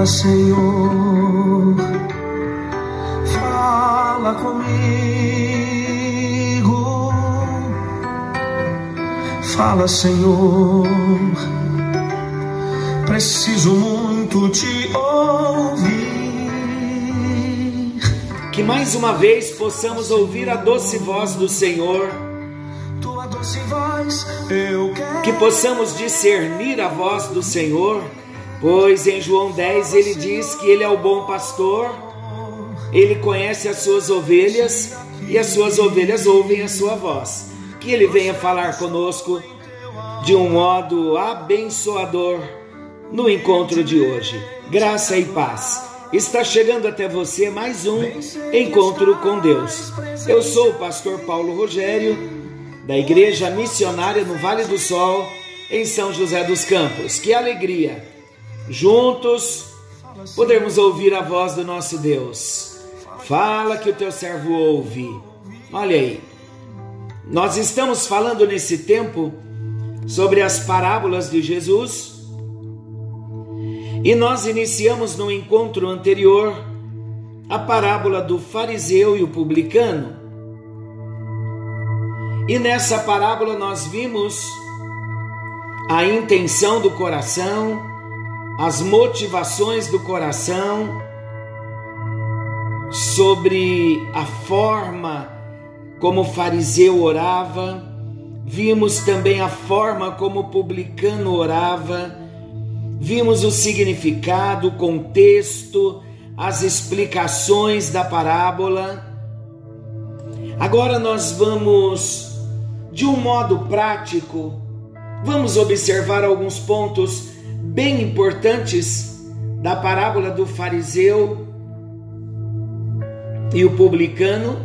Fala, Senhor, fala comigo. Fala, Senhor, preciso muito te ouvir. Que mais uma vez possamos ouvir a doce voz do Senhor. Tua doce voz, eu quero. Que possamos discernir a voz do Senhor, pois em João 10 ele diz que ele é o bom pastor, ele conhece as suas ovelhas e as suas ovelhas ouvem a sua voz. Que ele venha falar conosco de um modo abençoador no encontro de hoje. Graça e paz. Está chegando até você mais um encontro com Deus. Eu sou o pastor Paulo Rogério, da Igreja Missionária no Vale do Sol, em São José dos Campos. Que alegria! Juntos podermos ouvir a voz do nosso Deus. Fala que o teu servo ouve. Olha aí. Nós estamos falando nesse tempo sobre as parábolas de Jesus e nós iniciamos no encontro anterior a parábola do fariseu e o publicano. E nessa parábola nós vimos a intenção do coração, as motivações do coração, sobre a forma como o fariseu orava, vimos também a forma como o publicano orava vimos o significado, o contexto, as explicações da parábola. Agora nós vamos, de um modo prático, vamos observar alguns pontos bem importantes da parábola do fariseu e o publicano.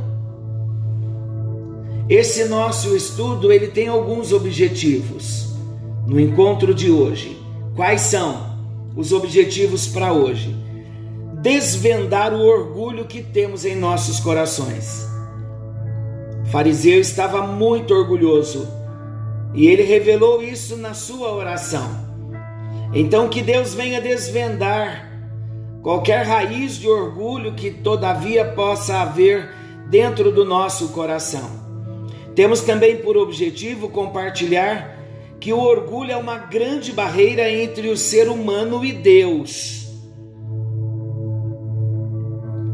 Esse nosso estudo ele tem alguns objetivos no encontro de hoje. Quais são os objetivos para hoje? Desvendar o orgulho que temos em nossos corações. O fariseu estava muito orgulhoso e ele revelou isso na sua oração. Então, que Deus venha desvendar qualquer raiz de orgulho que todavia possa haver dentro do nosso coração. Temos também por objetivo compartilhar que o orgulho é uma grande barreira entre o ser humano e Deus.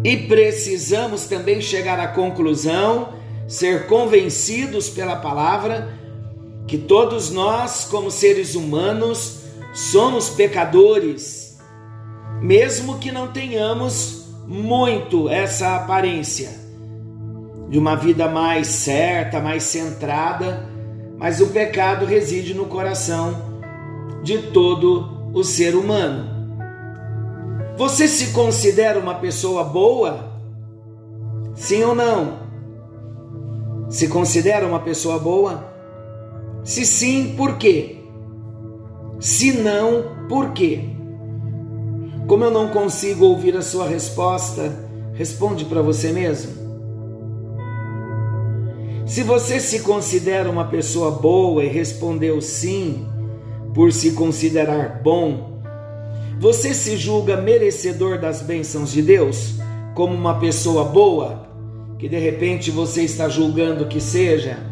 E precisamos também chegar à conclusão, ser convencidos pela palavra, que todos nós, como seres humanos, somos pecadores, mesmo que não tenhamos muito essa aparência de uma vida mais certa, mais centrada mas o pecado reside no coração de todo o ser humano. Você se considera uma pessoa boa? Sim ou não? Se considera uma pessoa boa? Se sim, por quê? Se não, por quê? Como eu não consigo ouvir a sua resposta, responde para você mesmo. Se você se considera uma pessoa boa e respondeu sim, por se considerar bom, você se julga merecedor das bênçãos de Deus como uma pessoa boa, que de repente você está julgando que seja?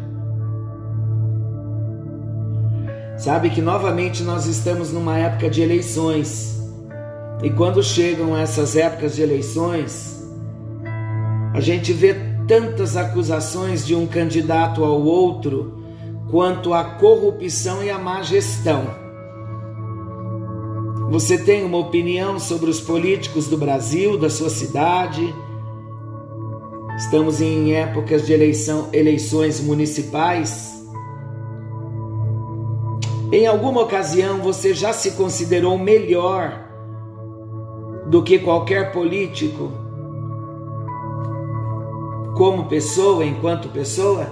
Sabe que novamente nós estamos numa época de eleições. E quando chegam essas épocas de eleições, a gente vê tantas acusações de um candidato ao outro quanto a corrupção e a má gestão. Você tem uma opinião sobre os políticos do Brasil, da sua cidade? Estamos em épocas de eleição, eleições municipais. Em alguma ocasião você já se considerou melhor do que qualquer político? como pessoa, enquanto pessoa?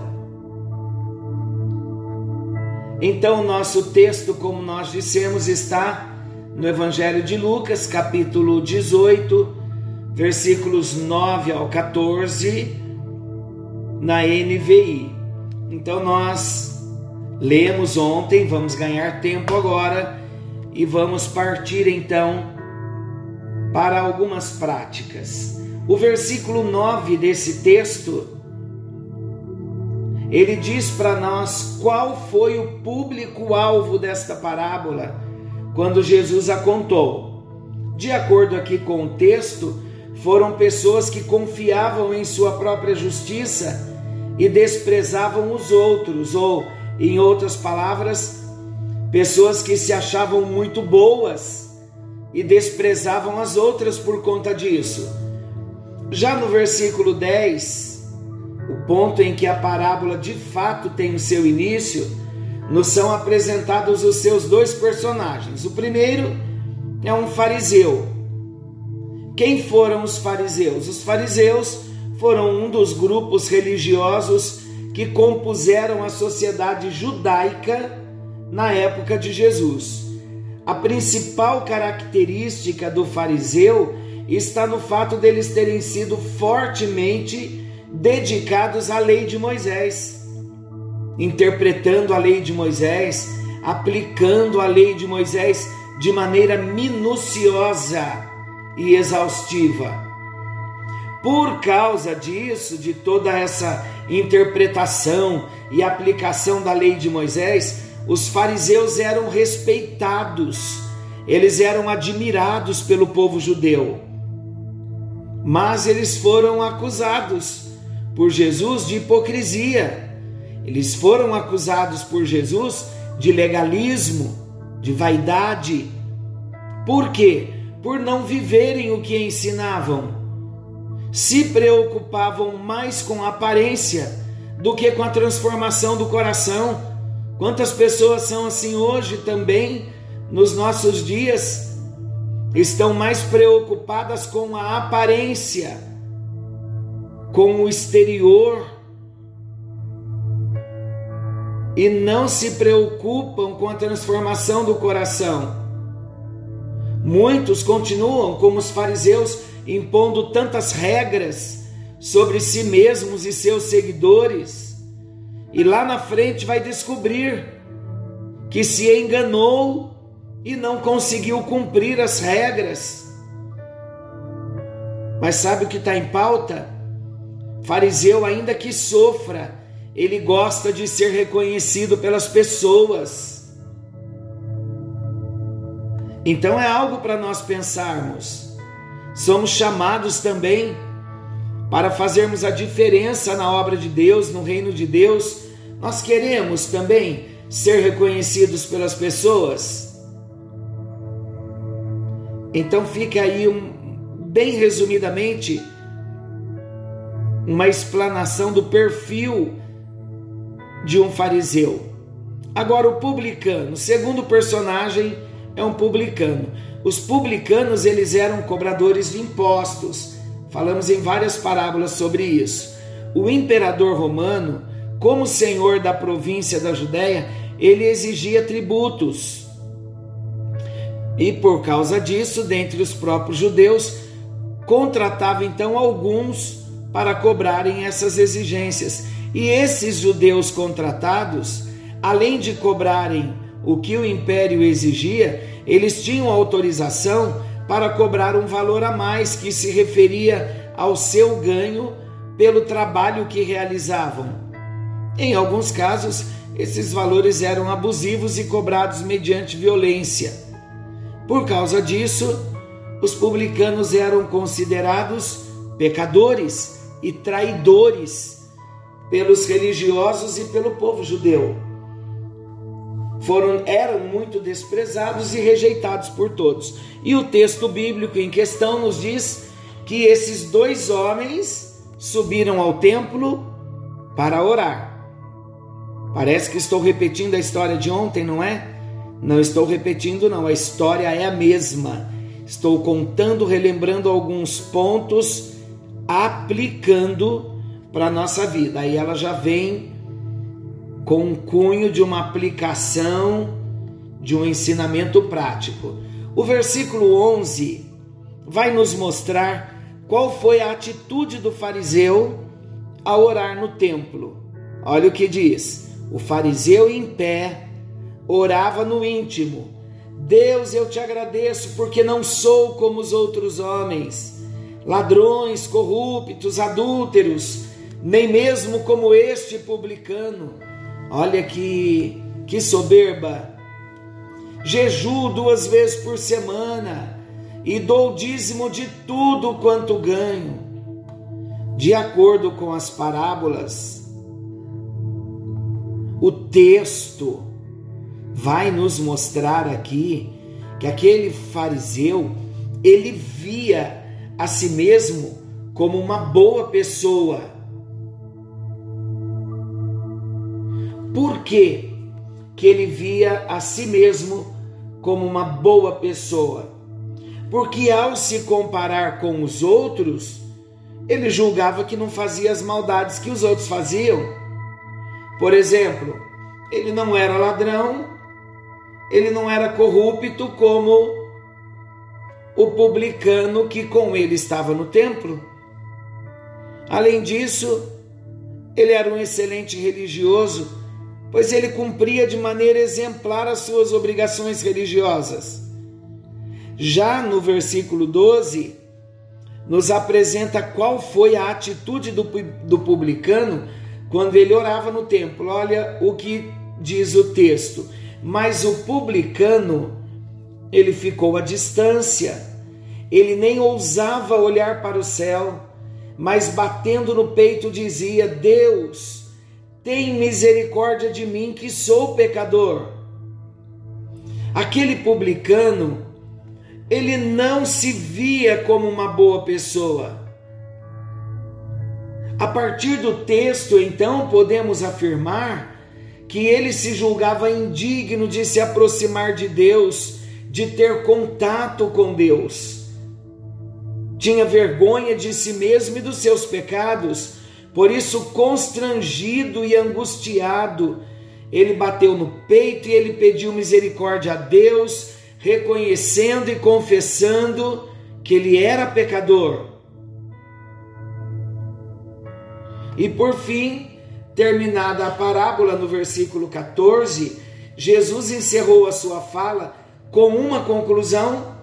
Então, o nosso texto, como nós dissemos, está no Evangelho de Lucas, capítulo 18, versículos 9 ao 14, na NVI. Então, nós lemos ontem, vamos ganhar tempo agora e vamos partir então para algumas práticas. O versículo 9 desse texto ele diz para nós qual foi o público-alvo desta parábola quando Jesus a contou. De acordo aqui com o texto, foram pessoas que confiavam em sua própria justiça e desprezavam os outros, ou, em outras palavras, pessoas que se achavam muito boas e desprezavam as outras por conta disso. Já no versículo 10, o ponto em que a parábola de fato tem o seu início, nos são apresentados os seus dois personagens. O primeiro é um fariseu. Quem foram os fariseus? Os fariseus foram um dos grupos religiosos que compuseram a sociedade judaica na época de Jesus. A principal característica do fariseu está no fato deles terem sido fortemente dedicados à lei de Moisés, interpretando a lei de Moisés, aplicando a lei de Moisés de maneira minuciosa e exaustiva. Por causa disso, de toda essa interpretação e aplicação da lei de Moisés, os fariseus eram respeitados, eles eram admirados pelo povo judeu. Mas eles foram acusados por Jesus de hipocrisia. Eles foram acusados por Jesus de legalismo, de vaidade. Por quê? Por não viverem o que ensinavam. Se preocupavam mais com a aparência do que com a transformação do coração. Quantas pessoas são assim hoje também, nos nossos dias? Estão mais preocupadas com a aparência com o exterior e não se preocupam com a transformação do coração. Muitos continuam como os fariseus impondo tantas regras sobre si mesmos e seus seguidores, e lá na frente vai descobrir que se enganou e não conseguiu cumprir as regras. Mas sabe o que está em pauta? Fariseu, ainda que sofra, ele gosta de ser reconhecido pelas pessoas. Então é algo para nós pensarmos. Somos chamados também para fazermos a diferença na obra de Deus, no reino de Deus. Nós queremos também ser reconhecidos pelas pessoas. Então fica aí um, bem resumidamente uma explanação do perfil de um fariseu. Agora, o publicano, segundo personagem é um publicano. Os publicanos eles eram cobradores de impostos. Falamos em várias parábolas sobre isso. O imperador romano, como senhor da província da Judéia, ele exigia tributos. E por causa disso, dentre os próprios judeus, contratava então alguns para cobrarem essas exigências. E esses judeus contratados, além de cobrarem o que o império exigia, eles tinham autorização para cobrar um valor a mais que se referia ao seu ganho pelo trabalho que realizavam. Em alguns casos, esses valores eram abusivos e cobrados mediante violência. Por causa disso, os publicanos eram considerados pecadores e traidores pelos religiosos e pelo povo judeu. Foram eram muito desprezados e rejeitados por todos. E o texto bíblico em questão nos diz que esses dois homens subiram ao templo para orar. Parece que estou repetindo a história de ontem, não é? Não estou repetindo, não. A história é a mesma. Estou contando, relembrando alguns pontos aplicando para a nossa vida. Aí ela já vem com um cunho de uma aplicação, de um ensinamento prático. O versículo 11 vai nos mostrar qual foi a atitude do fariseu ao orar no templo. Olha o que diz: o fariseu em pé orava no íntimo, Deus, eu te agradeço porque não sou como os outros homens, ladrões, corruptos, adúlteros, nem mesmo como este publicano. Olha que, que soberba. Jeju duas vezes por semana e dou dízimo de tudo quanto ganho, de acordo com as parábolas. O texto vai nos mostrar aqui que aquele fariseu, ele via a si mesmo como uma boa pessoa. Por quê? que ele via a si mesmo como uma boa pessoa? Porque ao se comparar com os outros, ele julgava que não fazia as maldades que os outros faziam. Por exemplo, ele não era ladrão, ele não era corrupto como o publicano que com ele estava no templo. Além disso, ele era um excelente religioso, pois ele cumpria de maneira exemplar as suas obrigações religiosas. Já no versículo 12, nos apresenta qual foi a atitude do, do publicano quando ele orava no templo. Olha o que diz o texto. Mas o publicano, ele ficou à distância, ele nem ousava olhar para o céu, mas batendo no peito dizia: Deus, tem misericórdia de mim que sou pecador. Aquele publicano, ele não se via como uma boa pessoa. A partir do texto, então, podemos afirmar que ele se julgava indigno de se aproximar de Deus, de ter contato com Deus. Tinha vergonha de si mesmo e dos seus pecados, por isso, constrangido e angustiado, ele bateu no peito e ele pediu misericórdia a Deus, reconhecendo e confessando que ele era pecador. E por fim, Terminada a parábola no versículo 14, Jesus encerrou a sua fala com uma conclusão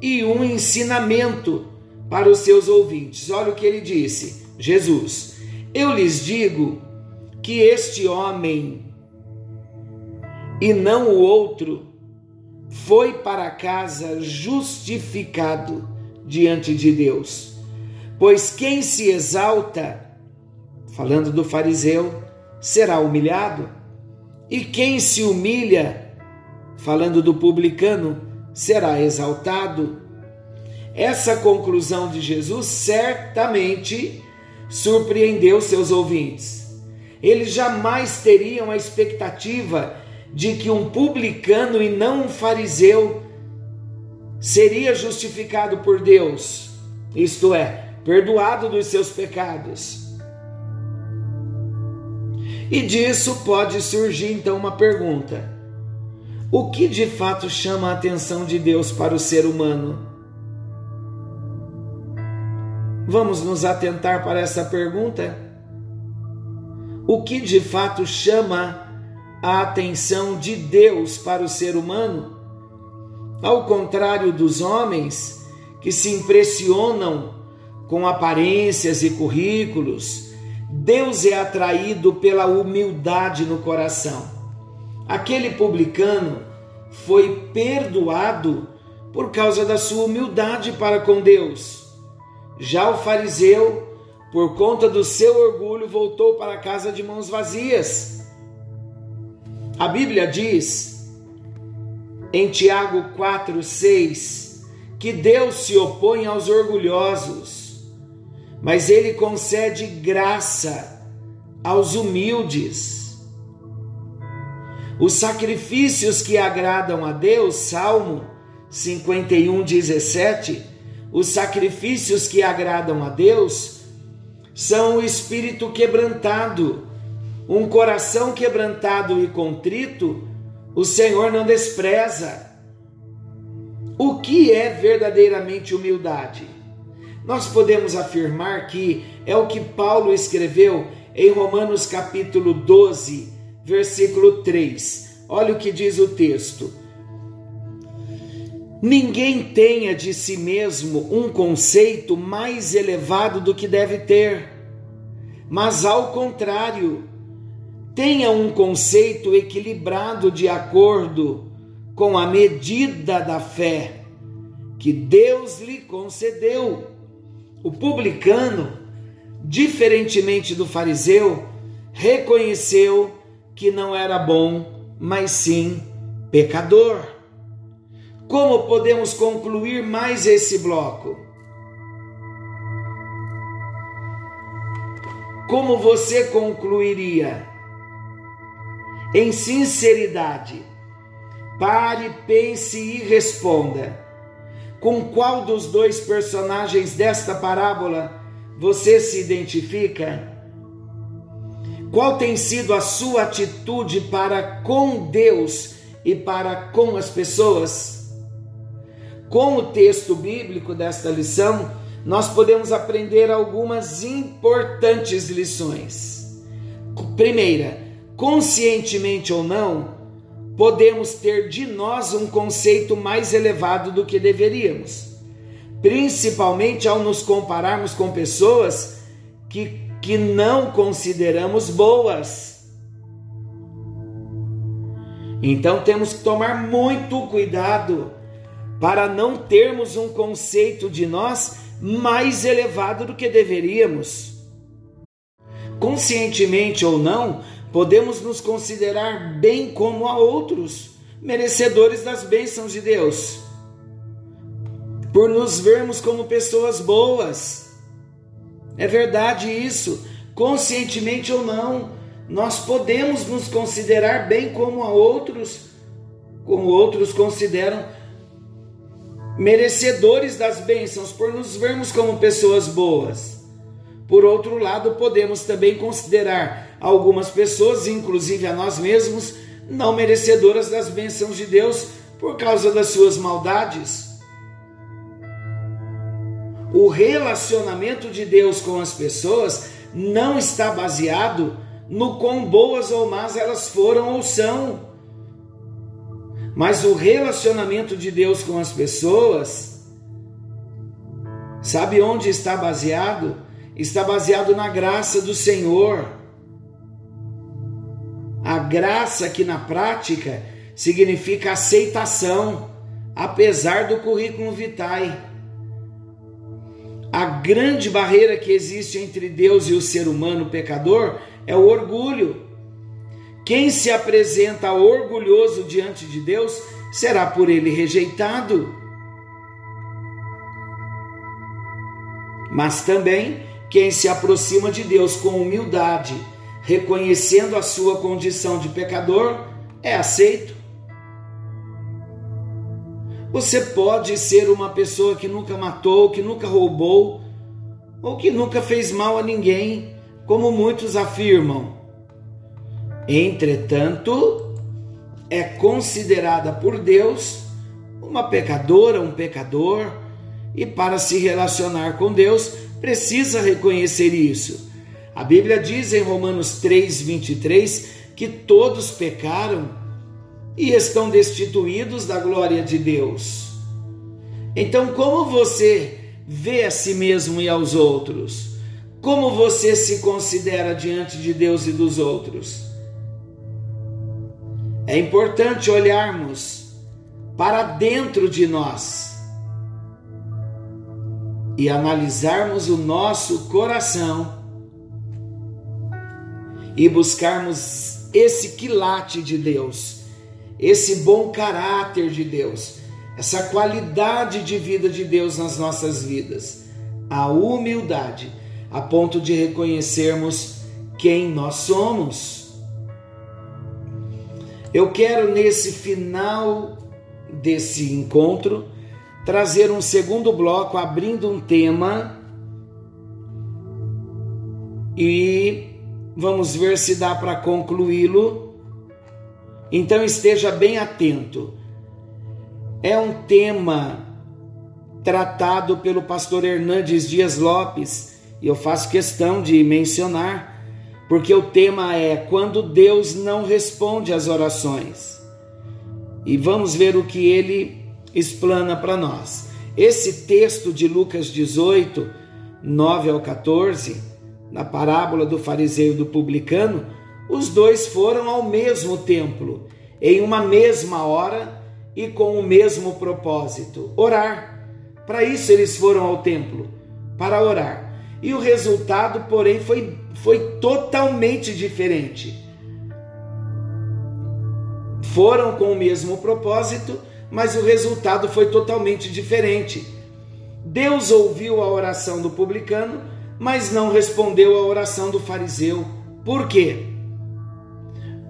e um ensinamento para os seus ouvintes. Olha o que ele disse: Jesus, eu lhes digo que este homem e não o outro foi para casa justificado diante de Deus. Pois quem se exalta falando do fariseu, será humilhado, e quem se humilha, falando do publicano, será exaltado. Essa conclusão de Jesus certamente surpreendeu seus ouvintes. Eles jamais teriam a expectativa de que um publicano e não um fariseu seria justificado por Deus, isto é, perdoado dos seus pecados. E disso pode surgir então uma pergunta: o que de fato chama a atenção de Deus para o ser humano? Vamos nos atentar para essa pergunta? O que de fato chama a atenção de Deus para o ser humano? Ao contrário dos homens que se impressionam com aparências e currículos, Deus é atraído pela humildade no coração. Aquele publicano foi perdoado por causa da sua humildade para com Deus. Já o fariseu, por conta do seu orgulho, voltou para casa de mãos vazias. A Bíblia diz em Tiago 4:6 que Deus se opõe aos orgulhosos mas ele concede graça aos humildes. Os sacrifícios que agradam a Deus, Salmo 51, 17, os sacrifícios que agradam a Deus são o espírito quebrantado, um coração quebrantado e contrito, o Senhor não despreza. O que é verdadeiramente humildade? nós podemos afirmar que é o que Paulo escreveu em Romanos capítulo 12, versículo 3. Olha o que diz o texto. Ninguém tenha de si mesmo um conceito mais elevado do que deve ter, mas ao contrário, tenha um conceito equilibrado de acordo com a medida da fé que Deus lhe concedeu. O publicano, diferentemente do fariseu, reconheceu que não era bom, mas sim pecador. Como podemos concluir mais esse bloco? Como você concluiria? Em sinceridade, pare, pense e responda. Com qual dos dois personagens desta parábola você se identifica? Qual tem sido a sua atitude para com Deus e para com as pessoas? Com o texto bíblico desta lição, nós podemos aprender algumas importantes lições. Primeira, conscientemente ou não, podemos ter de nós um conceito mais elevado do que deveríamos, principalmente ao nos compararmos com pessoas que que não consideramos boas. Então temos que tomar muito cuidado para não termos um conceito de nós mais elevado do que deveríamos. Conscientemente ou não, podemos nos considerar bem como a outros, merecedores das bênçãos de Deus, por nos vermos como pessoas boas. É verdade isso, conscientemente ou não, nós podemos nos considerar bem como a outros, como outros consideram merecedores das bênçãos por nos vermos como pessoas boas. Por outro lado, podemos também considerar algumas pessoas, inclusive a nós mesmos, não merecedoras das bênçãos de Deus por causa das suas maldades. O relacionamento de Deus com as pessoas não está baseado no quão boas ou más elas foram ou são. Mas o relacionamento de Deus com as pessoas, sabe onde está baseado? Está baseado na graça do Senhor. A graça que na prática significa aceitação, apesar do currículo vitae. A grande barreira que existe entre Deus e o ser humano pecador é o orgulho. Quem se apresenta orgulhoso diante de Deus será por ele rejeitado. Mas também quem se aproxima de Deus com humildade, reconhecendo a sua condição de pecador, é aceito. Você pode ser uma pessoa que nunca matou, que nunca roubou, ou que nunca fez mal a ninguém, como muitos afirmam. Entretanto, é considerada por Deus uma pecadora, um pecador, e para se relacionar com Deus, precisa reconhecer isso. A Bíblia diz em Romanos 3:23 que todos pecaram e estão destituídos da glória de Deus. Então, como você vê a si mesmo e aos outros? Como você se considera diante de Deus e dos outros? É importante olharmos para dentro de nós e analisarmos o nosso coração e buscarmos esse quilate de Deus esse bom caráter de Deus, essa qualidade de vida de Deus nas nossas vidas, a humildade, a ponto de reconhecermos quem nós somos. Eu quero nesse final desse encontro trazer um segundo bloco abrindo um tema e vamos ver se dá para concluí-lo então esteja bem atento. É um tema tratado pelo pastor Hernandes Dias Lopes, e eu faço questão de mencionar, porque o tema é quando Deus não responde às orações. E vamos ver o que ele explana para nós. Esse texto de Lucas 18, 9 ao 14, na parábola do fariseu e do publicano, os dois foram ao mesmo templo, em uma mesma hora e com o mesmo propósito: orar. Para isso eles foram ao templo, para orar. E o resultado, porém, foi, foi totalmente diferente. Foram com o mesmo propósito, mas o resultado foi totalmente diferente. Deus ouviu a oração do publicano, mas não respondeu à oração do fariseu. Por quê?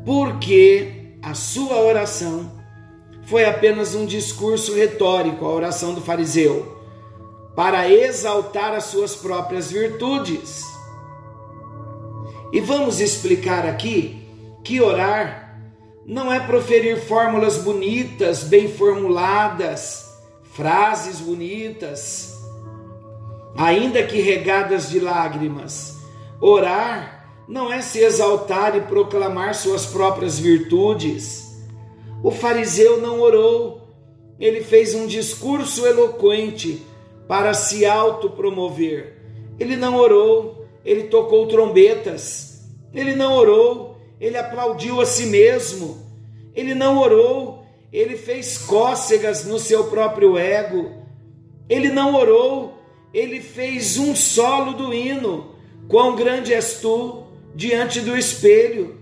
Porque a sua oração foi apenas um discurso retórico, a oração do fariseu, para exaltar as suas próprias virtudes. E vamos explicar aqui que orar não é proferir fórmulas bonitas, bem formuladas, frases bonitas, ainda que regadas de lágrimas. Orar não é se exaltar e proclamar suas próprias virtudes o fariseu não orou, ele fez um discurso eloquente para se autopromover. Ele não orou, ele tocou trombetas. Ele não orou, ele aplaudiu a si mesmo. Ele não orou, ele fez cócegas no seu próprio ego. Ele não orou, ele fez um solo do hino. Quão grande és tu diante do espelho.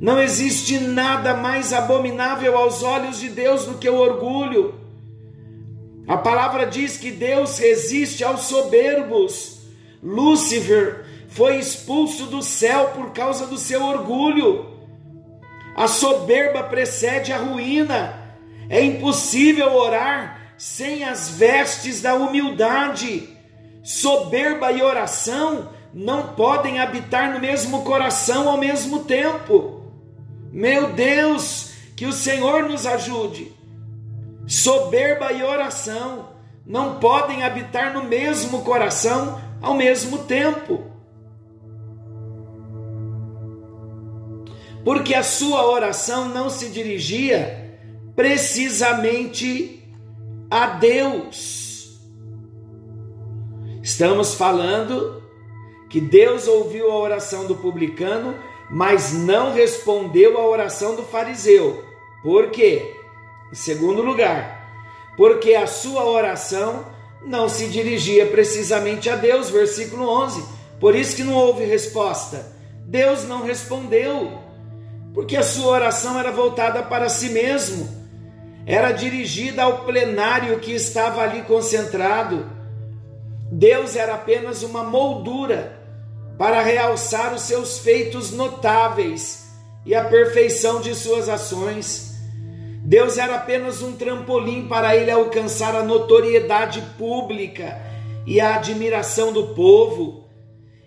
Não existe nada mais abominável aos olhos de Deus do que o orgulho. A palavra diz que Deus resiste aos soberbos. Lúcifer foi expulso do céu por causa do seu orgulho. A soberba precede a ruína. É impossível orar sem as vestes da humildade. Soberba e oração não podem habitar no mesmo coração ao mesmo tempo. Meu Deus, que o Senhor nos ajude. Soberba e oração não podem habitar no mesmo coração ao mesmo tempo. Porque a sua oração não se dirigia precisamente a Deus. Estamos falando que Deus ouviu a oração do publicano mas não respondeu à oração do fariseu. Por quê? Em segundo lugar, porque a sua oração não se dirigia precisamente a Deus, versículo 11. Por isso que não houve resposta. Deus não respondeu, porque a sua oração era voltada para si mesmo, era dirigida ao plenário que estava ali concentrado. Deus era apenas uma moldura para realçar os seus feitos notáveis e a perfeição de suas ações. Deus era apenas um trampolim para ele alcançar a notoriedade pública e a admiração do povo.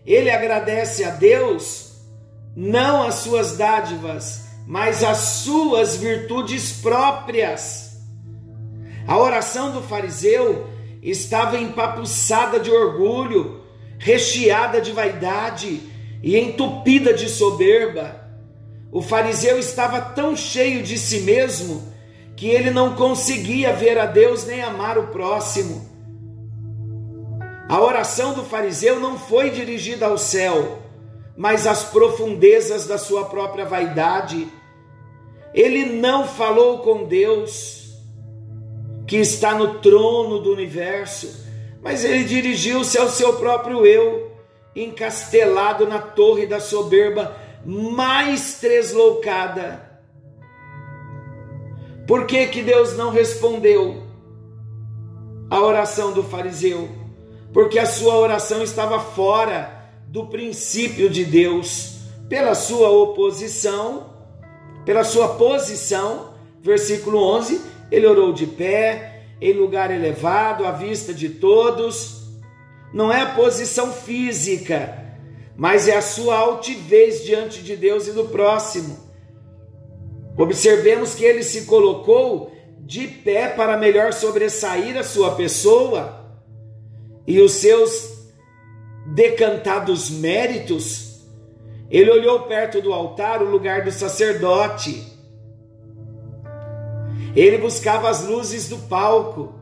Ele agradece a Deus não as suas dádivas, mas as suas virtudes próprias. A oração do fariseu estava empapuçada de orgulho, recheada de vaidade e entupida de soberba. O fariseu estava tão cheio de si mesmo que ele não conseguia ver a Deus nem amar o próximo. A oração do fariseu não foi dirigida ao céu, mas às profundezas da sua própria vaidade. Ele não falou com Deus, que está no trono do universo mas ele dirigiu-se ao seu próprio eu, encastelado na torre da soberba mais tresloucada. Por que, que Deus não respondeu a oração do fariseu? Porque a sua oração estava fora do princípio de Deus, pela sua oposição, pela sua posição, versículo 11, ele orou de pé, em lugar elevado à vista de todos. Não é a posição física, mas é a sua altivez diante de Deus e do próximo. Observemos que ele se colocou de pé para melhor sobressair a sua pessoa e os seus decantados méritos. Ele olhou perto do altar, o lugar do sacerdote Ele buscava as luzes do palco.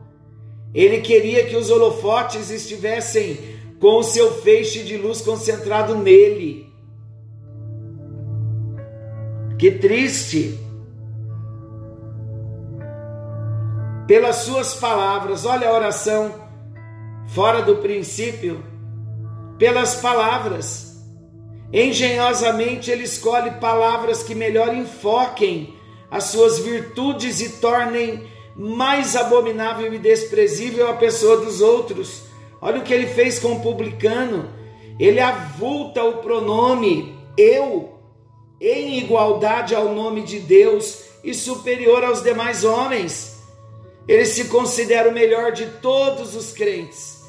Ele queria que os holofotes estivessem com o seu feixe de luz concentrado nele. Que triste! Pelas suas palavras, olha a oração fora do princípio, pelas palavras. Engenhosamente ele escolhe palavras que melhor enfoquem as suas virtudes e tornem mais abominável e desprezível a pessoa dos outros. Olha o que ele fez com o publicano. Ele avulta o pronome eu em igualdade ao nome de Deus e superior aos demais homens. Ele se considera o melhor de todos os crentes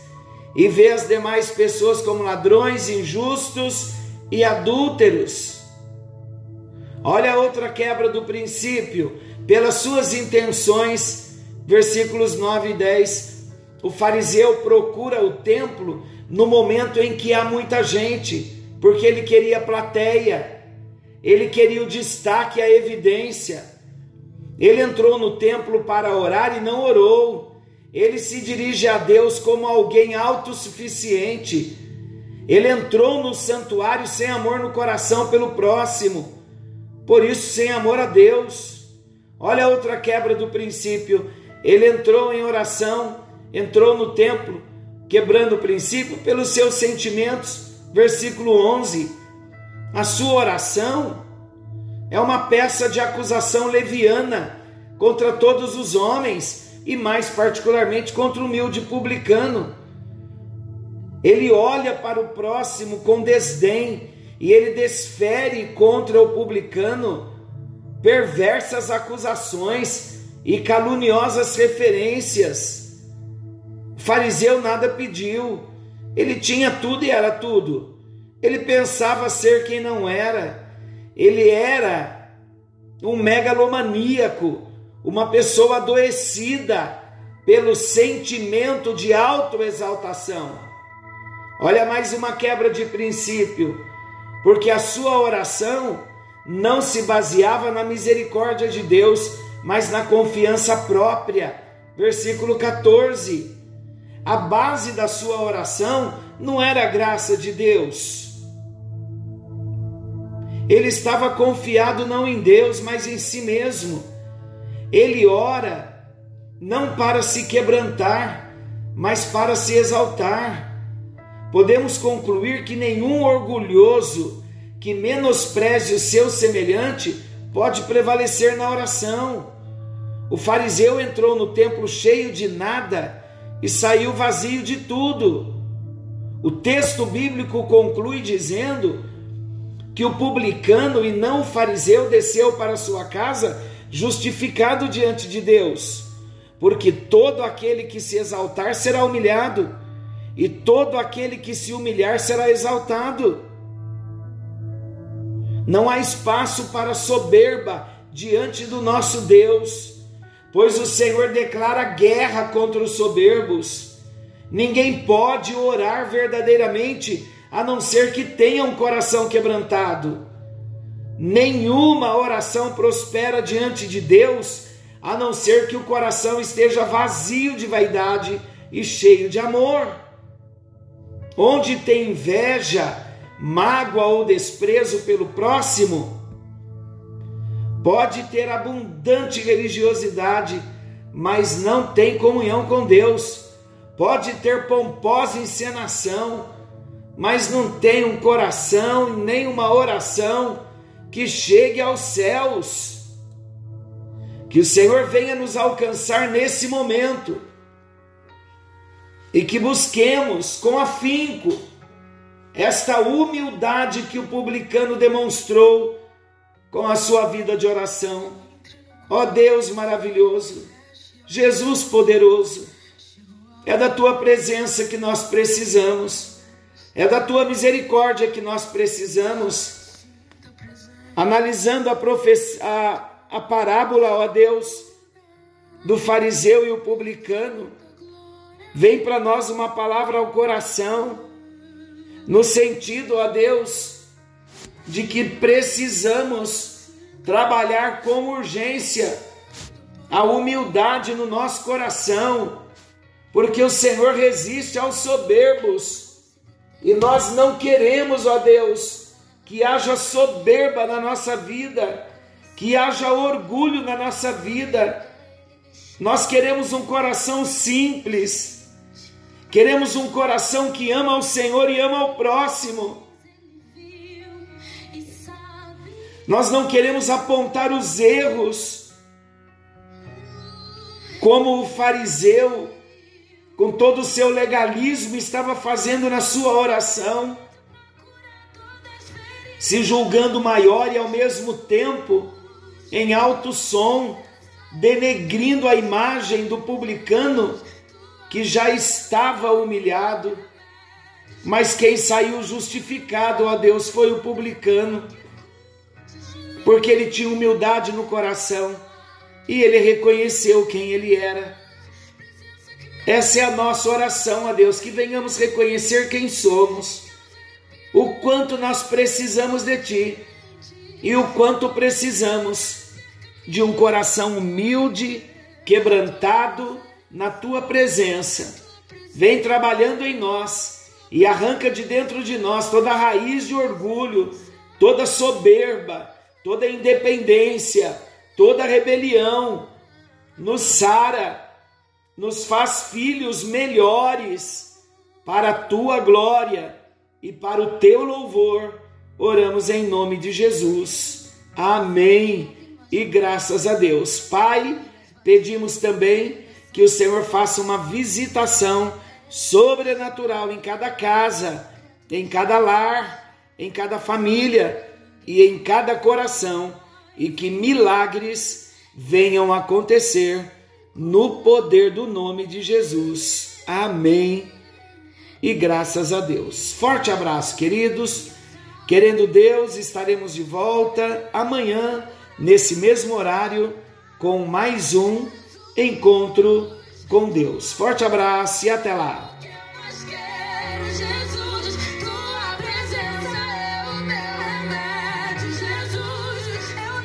e vê as demais pessoas como ladrões, injustos e adúlteros. Olha a outra quebra do princípio, pelas suas intenções, versículos 9 e 10. O fariseu procura o templo no momento em que há muita gente, porque ele queria plateia, ele queria o destaque, a evidência. Ele entrou no templo para orar e não orou. Ele se dirige a Deus como alguém autossuficiente. Ele entrou no santuário sem amor no coração pelo próximo, por isso, sem amor a Deus. Olha outra quebra do princípio. Ele entrou em oração, entrou no templo, quebrando o princípio pelos seus sentimentos. Versículo 11. A sua oração é uma peça de acusação leviana contra todos os homens e mais particularmente contra o humilde publicano. Ele olha para o próximo com desdém e ele desfere contra o publicano perversas acusações e caluniosas referências. O fariseu nada pediu, ele tinha tudo e era tudo. Ele pensava ser quem não era, ele era um megalomaníaco uma pessoa adoecida pelo sentimento de autoexaltação. Olha mais uma quebra de princípio, porque a sua oração não se baseava na misericórdia de Deus, mas na confiança própria. Versículo 14. A base da sua oração não era a graça de Deus. Ele estava confiado não em Deus, mas em si mesmo. Ele ora não para se quebrantar, mas para se exaltar. Podemos concluir que nenhum orgulhoso que menospreze o seu semelhante pode prevalecer na oração. O fariseu entrou no templo cheio de nada e saiu vazio de tudo. O texto bíblico conclui dizendo que o publicano e não o fariseu desceu para sua casa justificado diante de Deus, porque todo aquele que se exaltar será humilhado, e todo aquele que se humilhar será exaltado. Não há espaço para soberba diante do nosso Deus, pois o Senhor declara guerra contra os soberbos. Ninguém pode orar verdadeiramente a não ser que tenha um coração quebrantado. Nenhuma oração prospera diante de Deus a não ser que o coração esteja vazio de vaidade e cheio de amor. Onde tem inveja, mágoa ou desprezo pelo próximo, pode ter abundante religiosidade, mas não tem comunhão com Deus. Pode ter pomposa encenação, mas não tem um coração nem uma oração que chegue aos céus. Que o Senhor venha nos alcançar nesse momento e que busquemos com afinco esta humildade que o publicano demonstrou com a sua vida de oração. Ó Deus maravilhoso, Jesus poderoso, é da tua presença que nós precisamos, é da tua misericórdia que nós precisamos analisando a, a, a parábola, ó Deus, do fariseu e o publicano, vem para nós uma palavra ao coração, no sentido, ó Deus, de que precisamos trabalhar com urgência a humildade no nosso coração, porque o Senhor resiste aos soberbos. E nós não queremos, ó Deus, que haja soberba na nossa vida, que haja orgulho na nossa vida. Nós queremos um coração simples, queremos um coração que ama o Senhor e ama o próximo. Nós não queremos apontar os erros, como o fariseu, com todo o seu legalismo, estava fazendo na sua oração, se julgando maior e ao mesmo tempo em alto som, denegrindo a imagem do publicano que já estava humilhado. Mas quem saiu justificado a Deus foi o publicano, porque ele tinha humildade no coração e ele reconheceu quem ele era. Essa é a nossa oração a Deus, que venhamos reconhecer quem somos, o quanto nós precisamos de Ti e o quanto precisamos de um coração humilde, quebrantado na Tua presença. Vem trabalhando em nós e arranca de dentro de nós toda raiz de orgulho, toda soberba, toda independência toda rebelião, nos sara, nos faz filhos melhores para a tua glória e para o teu louvor. Oramos em nome de Jesus. Amém. E graças a Deus. Pai, pedimos também que o Senhor faça uma visitação sobrenatural em cada casa, em cada lar, em cada família e em cada coração e que milagres venham acontecer no poder do nome de Jesus. Amém. E graças a Deus. Forte abraço, queridos. Querendo Deus, estaremos de volta amanhã, nesse mesmo horário, com mais um encontro com Deus. Forte abraço e até lá.